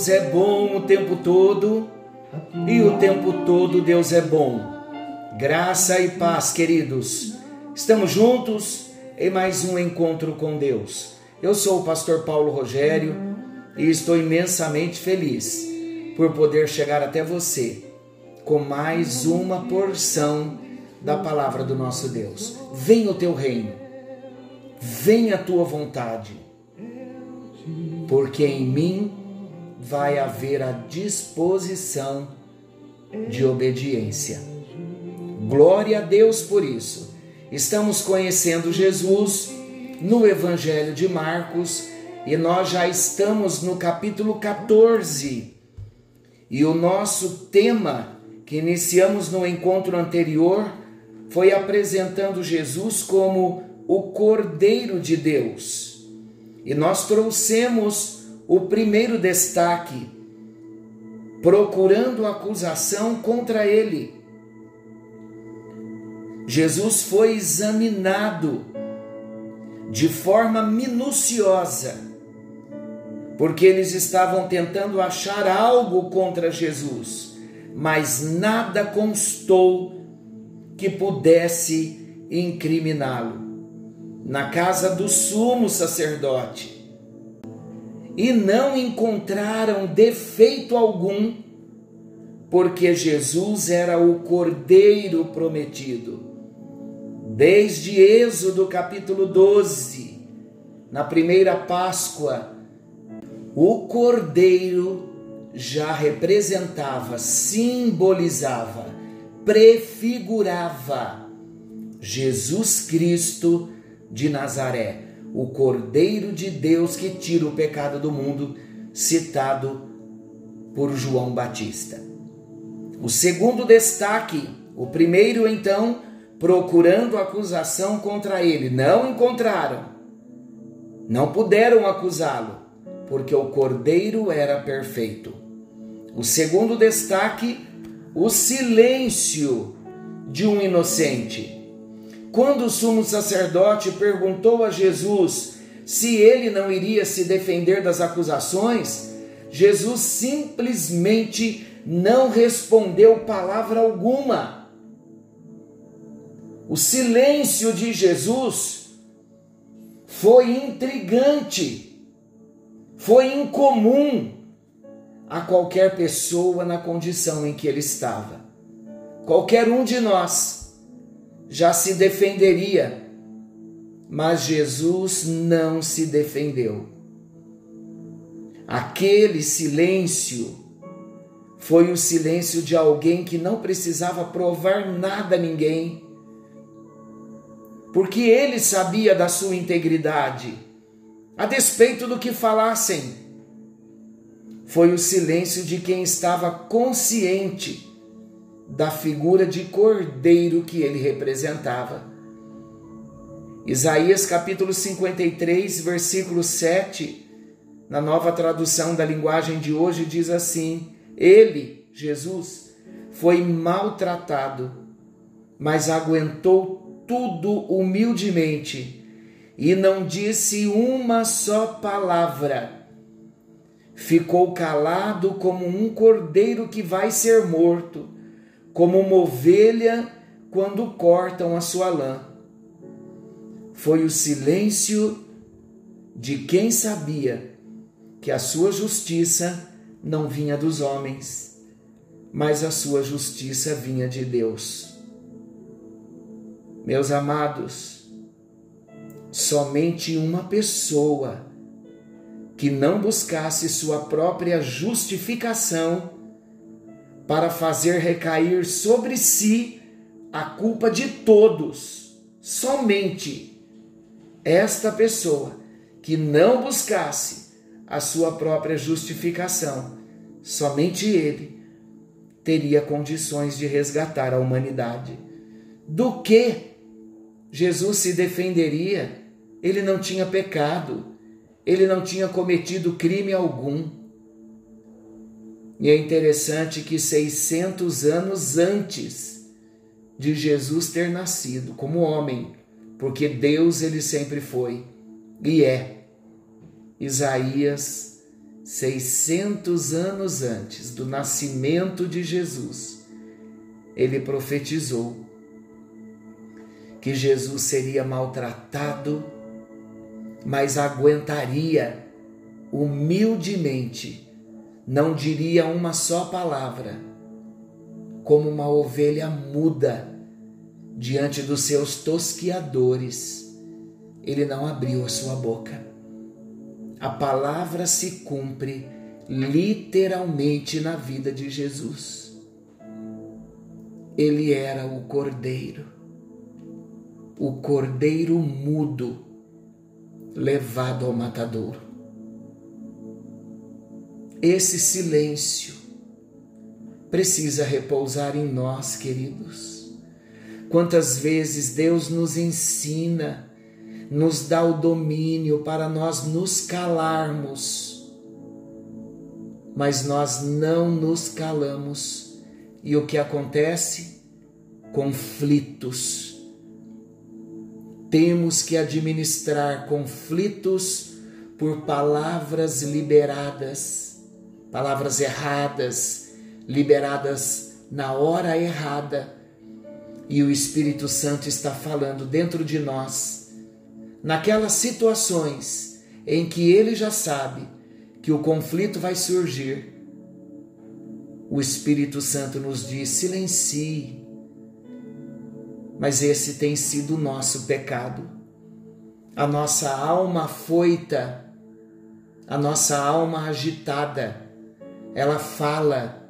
Deus é bom o tempo todo e o tempo todo Deus é bom. Graça e paz, queridos. Estamos juntos em mais um encontro com Deus. Eu sou o pastor Paulo Rogério e estou imensamente feliz por poder chegar até você com mais uma porção da palavra do nosso Deus. Venha o teu reino, venha a tua vontade, porque em mim vai haver a disposição de obediência. Glória a Deus por isso. Estamos conhecendo Jesus no Evangelho de Marcos e nós já estamos no capítulo 14. E o nosso tema que iniciamos no encontro anterior foi apresentando Jesus como o Cordeiro de Deus. E nós trouxemos o primeiro destaque, procurando acusação contra ele. Jesus foi examinado de forma minuciosa, porque eles estavam tentando achar algo contra Jesus, mas nada constou que pudesse incriminá-lo. Na casa do sumo sacerdote, e não encontraram defeito algum, porque Jesus era o Cordeiro prometido. Desde Êxodo capítulo 12, na primeira Páscoa, o Cordeiro já representava, simbolizava, prefigurava Jesus Cristo de Nazaré, o Cordeiro de Deus que tira o pecado do mundo, citado por João Batista. O segundo destaque, o primeiro então, procurando acusação contra ele, não encontraram. Não puderam acusá-lo, porque o cordeiro era perfeito. O segundo destaque, o silêncio de um inocente. Quando o sumo sacerdote perguntou a Jesus se ele não iria se defender das acusações, Jesus simplesmente não respondeu palavra alguma. O silêncio de Jesus foi intrigante, foi incomum a qualquer pessoa na condição em que ele estava. Qualquer um de nós já se defenderia, mas Jesus não se defendeu. Aquele silêncio foi o silêncio de alguém que não precisava provar nada a ninguém porque ele sabia da sua integridade, a despeito do que falassem. Foi o silêncio de quem estava consciente da figura de cordeiro que ele representava. Isaías capítulo 53, versículo 7, na nova tradução da linguagem de hoje, diz assim: Ele, Jesus, foi maltratado, mas aguentou tudo humildemente e não disse uma só palavra. Ficou calado como um cordeiro que vai ser morto, como uma ovelha quando cortam a sua lã. Foi o silêncio de quem sabia que a sua justiça não vinha dos homens, mas a sua justiça vinha de Deus. Meus amados, somente uma pessoa que não buscasse sua própria justificação para fazer recair sobre si a culpa de todos, somente esta pessoa que não buscasse a sua própria justificação, somente ele teria condições de resgatar a humanidade. Do que Jesus se defenderia, ele não tinha pecado, ele não tinha cometido crime algum. E é interessante que 600 anos antes de Jesus ter nascido como homem, porque Deus ele sempre foi e é. Isaías, 600 anos antes do nascimento de Jesus, ele profetizou que Jesus seria maltratado, mas aguentaria humildemente, não diria uma só palavra, como uma ovelha muda diante dos seus tosquiadores, ele não abriu a sua boca. A palavra se cumpre literalmente na vida de Jesus. Ele era o cordeiro, o cordeiro mudo levado ao matadouro. Esse silêncio precisa repousar em nós, queridos. Quantas vezes Deus nos ensina, nos dá o domínio para nós nos calarmos, mas nós não nos calamos. E o que acontece? Conflitos. Temos que administrar conflitos por palavras liberadas palavras erradas, liberadas na hora errada. E o Espírito Santo está falando dentro de nós, naquelas situações em que ele já sabe que o conflito vai surgir. O Espírito Santo nos diz: silencie. Mas esse tem sido o nosso pecado. A nossa alma foita, a nossa alma agitada ela fala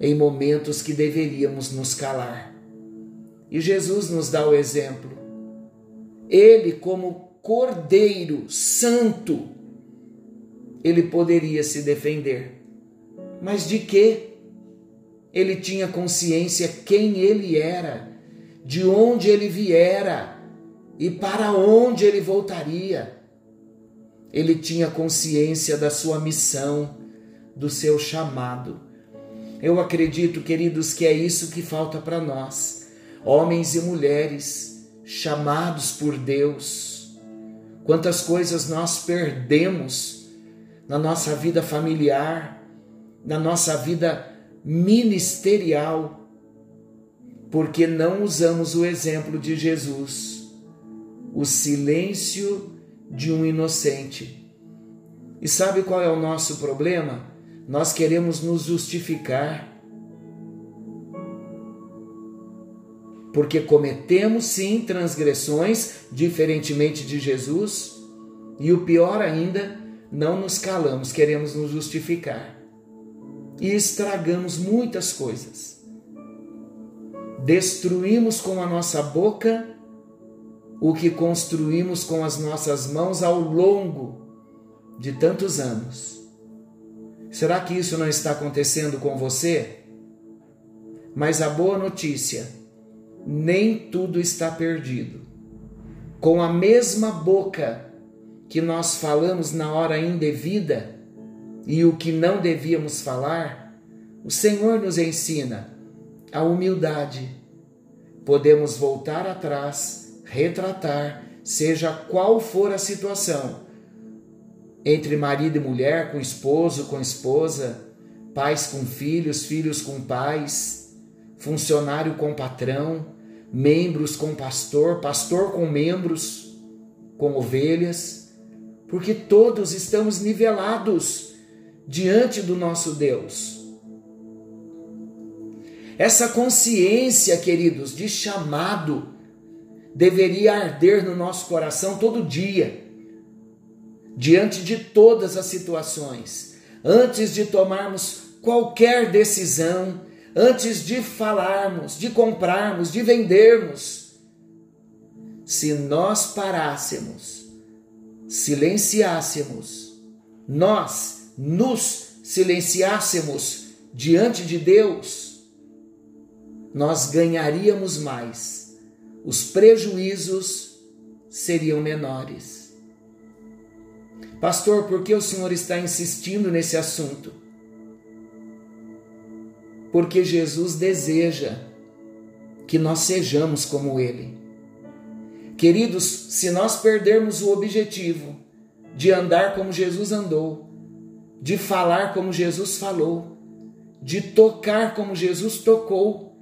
em momentos que deveríamos nos calar. E Jesus nos dá o exemplo. Ele, como Cordeiro Santo, ele poderia se defender. Mas de quê? Ele tinha consciência quem ele era, de onde ele viera e para onde ele voltaria. Ele tinha consciência da sua missão do seu chamado. Eu acredito, queridos, que é isso que falta para nós, homens e mulheres chamados por Deus. Quantas coisas nós perdemos na nossa vida familiar, na nossa vida ministerial, porque não usamos o exemplo de Jesus, o silêncio de um inocente. E sabe qual é o nosso problema? Nós queremos nos justificar. Porque cometemos sim transgressões, diferentemente de Jesus, e o pior ainda, não nos calamos, queremos nos justificar. E estragamos muitas coisas. Destruímos com a nossa boca o que construímos com as nossas mãos ao longo de tantos anos. Será que isso não está acontecendo com você? Mas a boa notícia: nem tudo está perdido. Com a mesma boca que nós falamos na hora indevida e o que não devíamos falar, o Senhor nos ensina a humildade. Podemos voltar atrás, retratar, seja qual for a situação, entre marido e mulher, com esposo, com esposa, pais com filhos, filhos com pais, funcionário com patrão, membros com pastor, pastor com membros, com ovelhas, porque todos estamos nivelados diante do nosso Deus. Essa consciência, queridos, de chamado deveria arder no nosso coração todo dia diante de todas as situações, antes de tomarmos qualquer decisão, antes de falarmos, de comprarmos, de vendermos, se nós parássemos, silenciássemos, nós nos silenciássemos diante de Deus, nós ganharíamos mais, os prejuízos seriam menores. Pastor, por que o senhor está insistindo nesse assunto? Porque Jesus deseja que nós sejamos como Ele. Queridos, se nós perdermos o objetivo de andar como Jesus andou, de falar como Jesus falou, de tocar como Jesus tocou,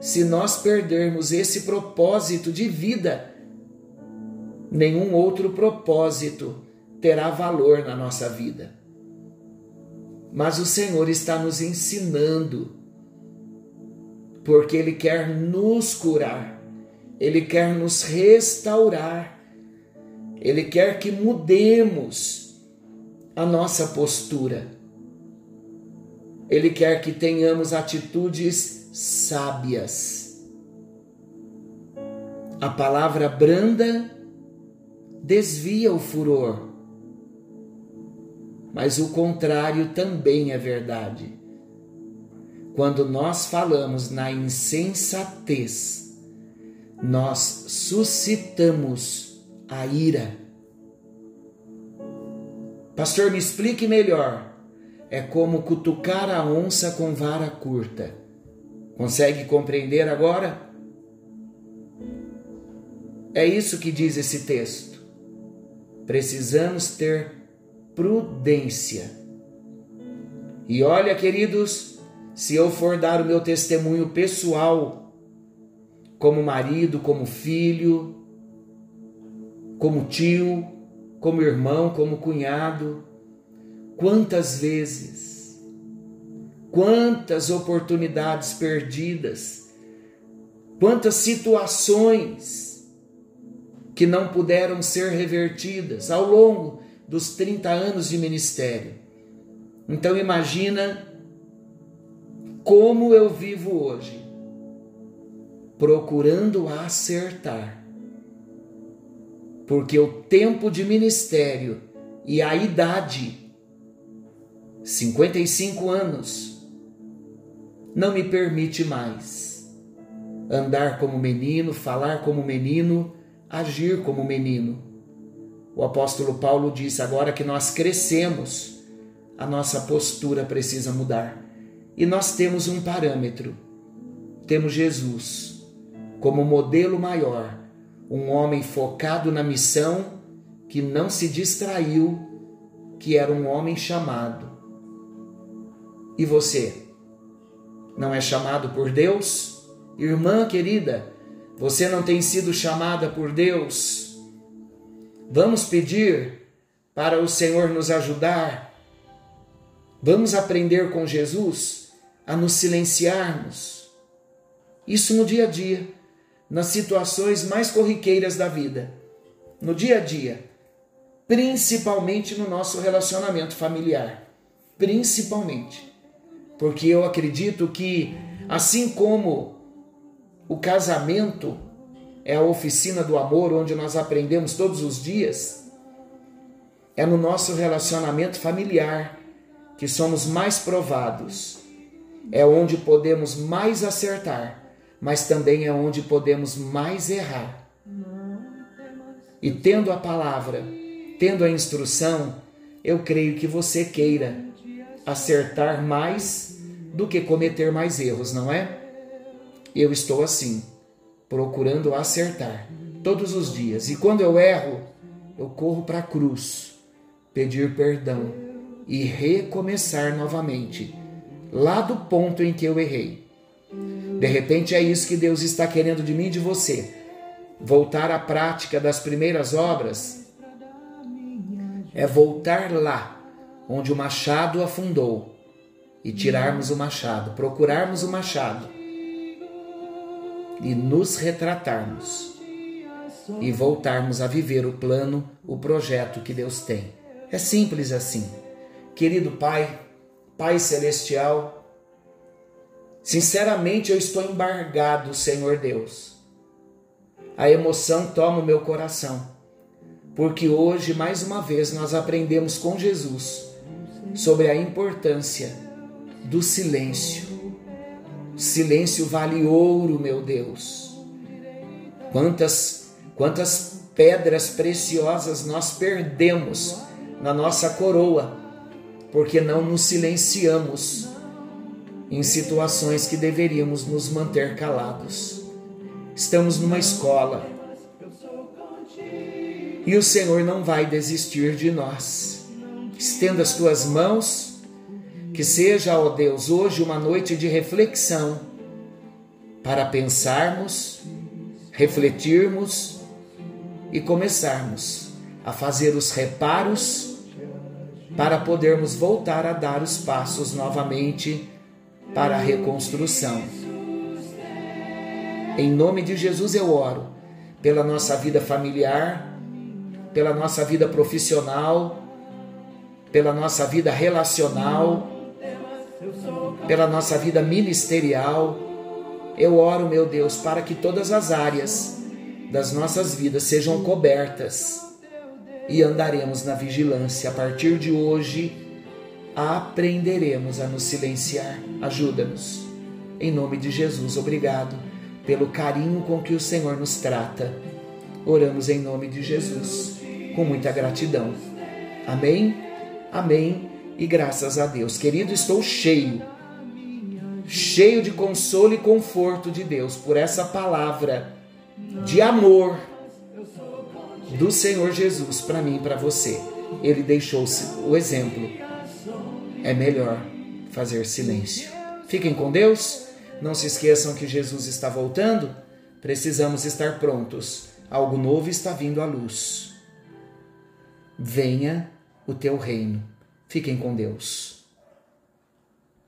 se nós perdermos esse propósito de vida, nenhum outro propósito terá valor na nossa vida. Mas o Senhor está nos ensinando, porque Ele quer nos curar, Ele quer nos restaurar, Ele quer que mudemos a nossa postura. Ele quer que tenhamos atitudes sábias. A palavra branda desvia o furor, mas o contrário também é verdade. Quando nós falamos na insensatez, nós suscitamos a ira. Pastor, me explique melhor. É como cutucar a onça com vara curta. Consegue compreender agora? É isso que diz esse texto. Precisamos ter prudência. E olha, queridos, se eu for dar o meu testemunho pessoal, como marido, como filho, como tio, como irmão, como cunhado, quantas vezes, quantas oportunidades perdidas, quantas situações que não puderam ser revertidas ao longo dos 30 anos de ministério. Então imagina como eu vivo hoje, procurando acertar. Porque o tempo de ministério e a idade, 55 anos, não me permite mais andar como menino, falar como menino, agir como menino. O apóstolo Paulo disse: agora que nós crescemos, a nossa postura precisa mudar. E nós temos um parâmetro. Temos Jesus como modelo maior, um homem focado na missão que não se distraiu, que era um homem chamado. E você? Não é chamado por Deus? Irmã querida, você não tem sido chamada por Deus? Vamos pedir para o Senhor nos ajudar. Vamos aprender com Jesus a nos silenciarmos. Isso no dia a dia, nas situações mais corriqueiras da vida, no dia a dia, principalmente no nosso relacionamento familiar. Principalmente. Porque eu acredito que, assim como o casamento é a oficina do amor onde nós aprendemos todos os dias. É no nosso relacionamento familiar que somos mais provados. É onde podemos mais acertar, mas também é onde podemos mais errar. E tendo a palavra, tendo a instrução, eu creio que você queira acertar mais do que cometer mais erros, não é? Eu estou assim procurando acertar todos os dias. E quando eu erro, eu corro para a cruz, pedir perdão e recomeçar novamente, lá do ponto em que eu errei. De repente é isso que Deus está querendo de mim e de você. Voltar à prática das primeiras obras é voltar lá onde o machado afundou e tirarmos o machado, procurarmos o machado e nos retratarmos e voltarmos a viver o plano, o projeto que Deus tem. É simples assim. Querido Pai, Pai Celestial, sinceramente eu estou embargado, Senhor Deus. A emoção toma o meu coração, porque hoje, mais uma vez, nós aprendemos com Jesus sobre a importância do silêncio Silêncio vale ouro, meu Deus. Quantas, quantas pedras preciosas nós perdemos na nossa coroa, porque não nos silenciamos em situações que deveríamos nos manter calados. Estamos numa escola. E o Senhor não vai desistir de nós. Estenda as tuas mãos, que seja, ó Deus, hoje uma noite de reflexão para pensarmos, refletirmos e começarmos a fazer os reparos para podermos voltar a dar os passos novamente para a reconstrução. Em nome de Jesus eu oro pela nossa vida familiar, pela nossa vida profissional, pela nossa vida relacional, pela nossa vida ministerial. Eu oro, meu Deus, para que todas as áreas das nossas vidas sejam cobertas e andaremos na vigilância. A partir de hoje, aprenderemos a nos silenciar. Ajuda-nos. Em nome de Jesus, obrigado pelo carinho com que o Senhor nos trata. Oramos em nome de Jesus, com muita gratidão. Amém? Amém. E graças a Deus. Querido, estou cheio, cheio de consolo e conforto de Deus por essa palavra de amor do Senhor Jesus para mim e para você. Ele deixou o exemplo. É melhor fazer silêncio. Fiquem com Deus. Não se esqueçam que Jesus está voltando. Precisamos estar prontos. Algo novo está vindo à luz. Venha o teu reino. Fiquem com Deus.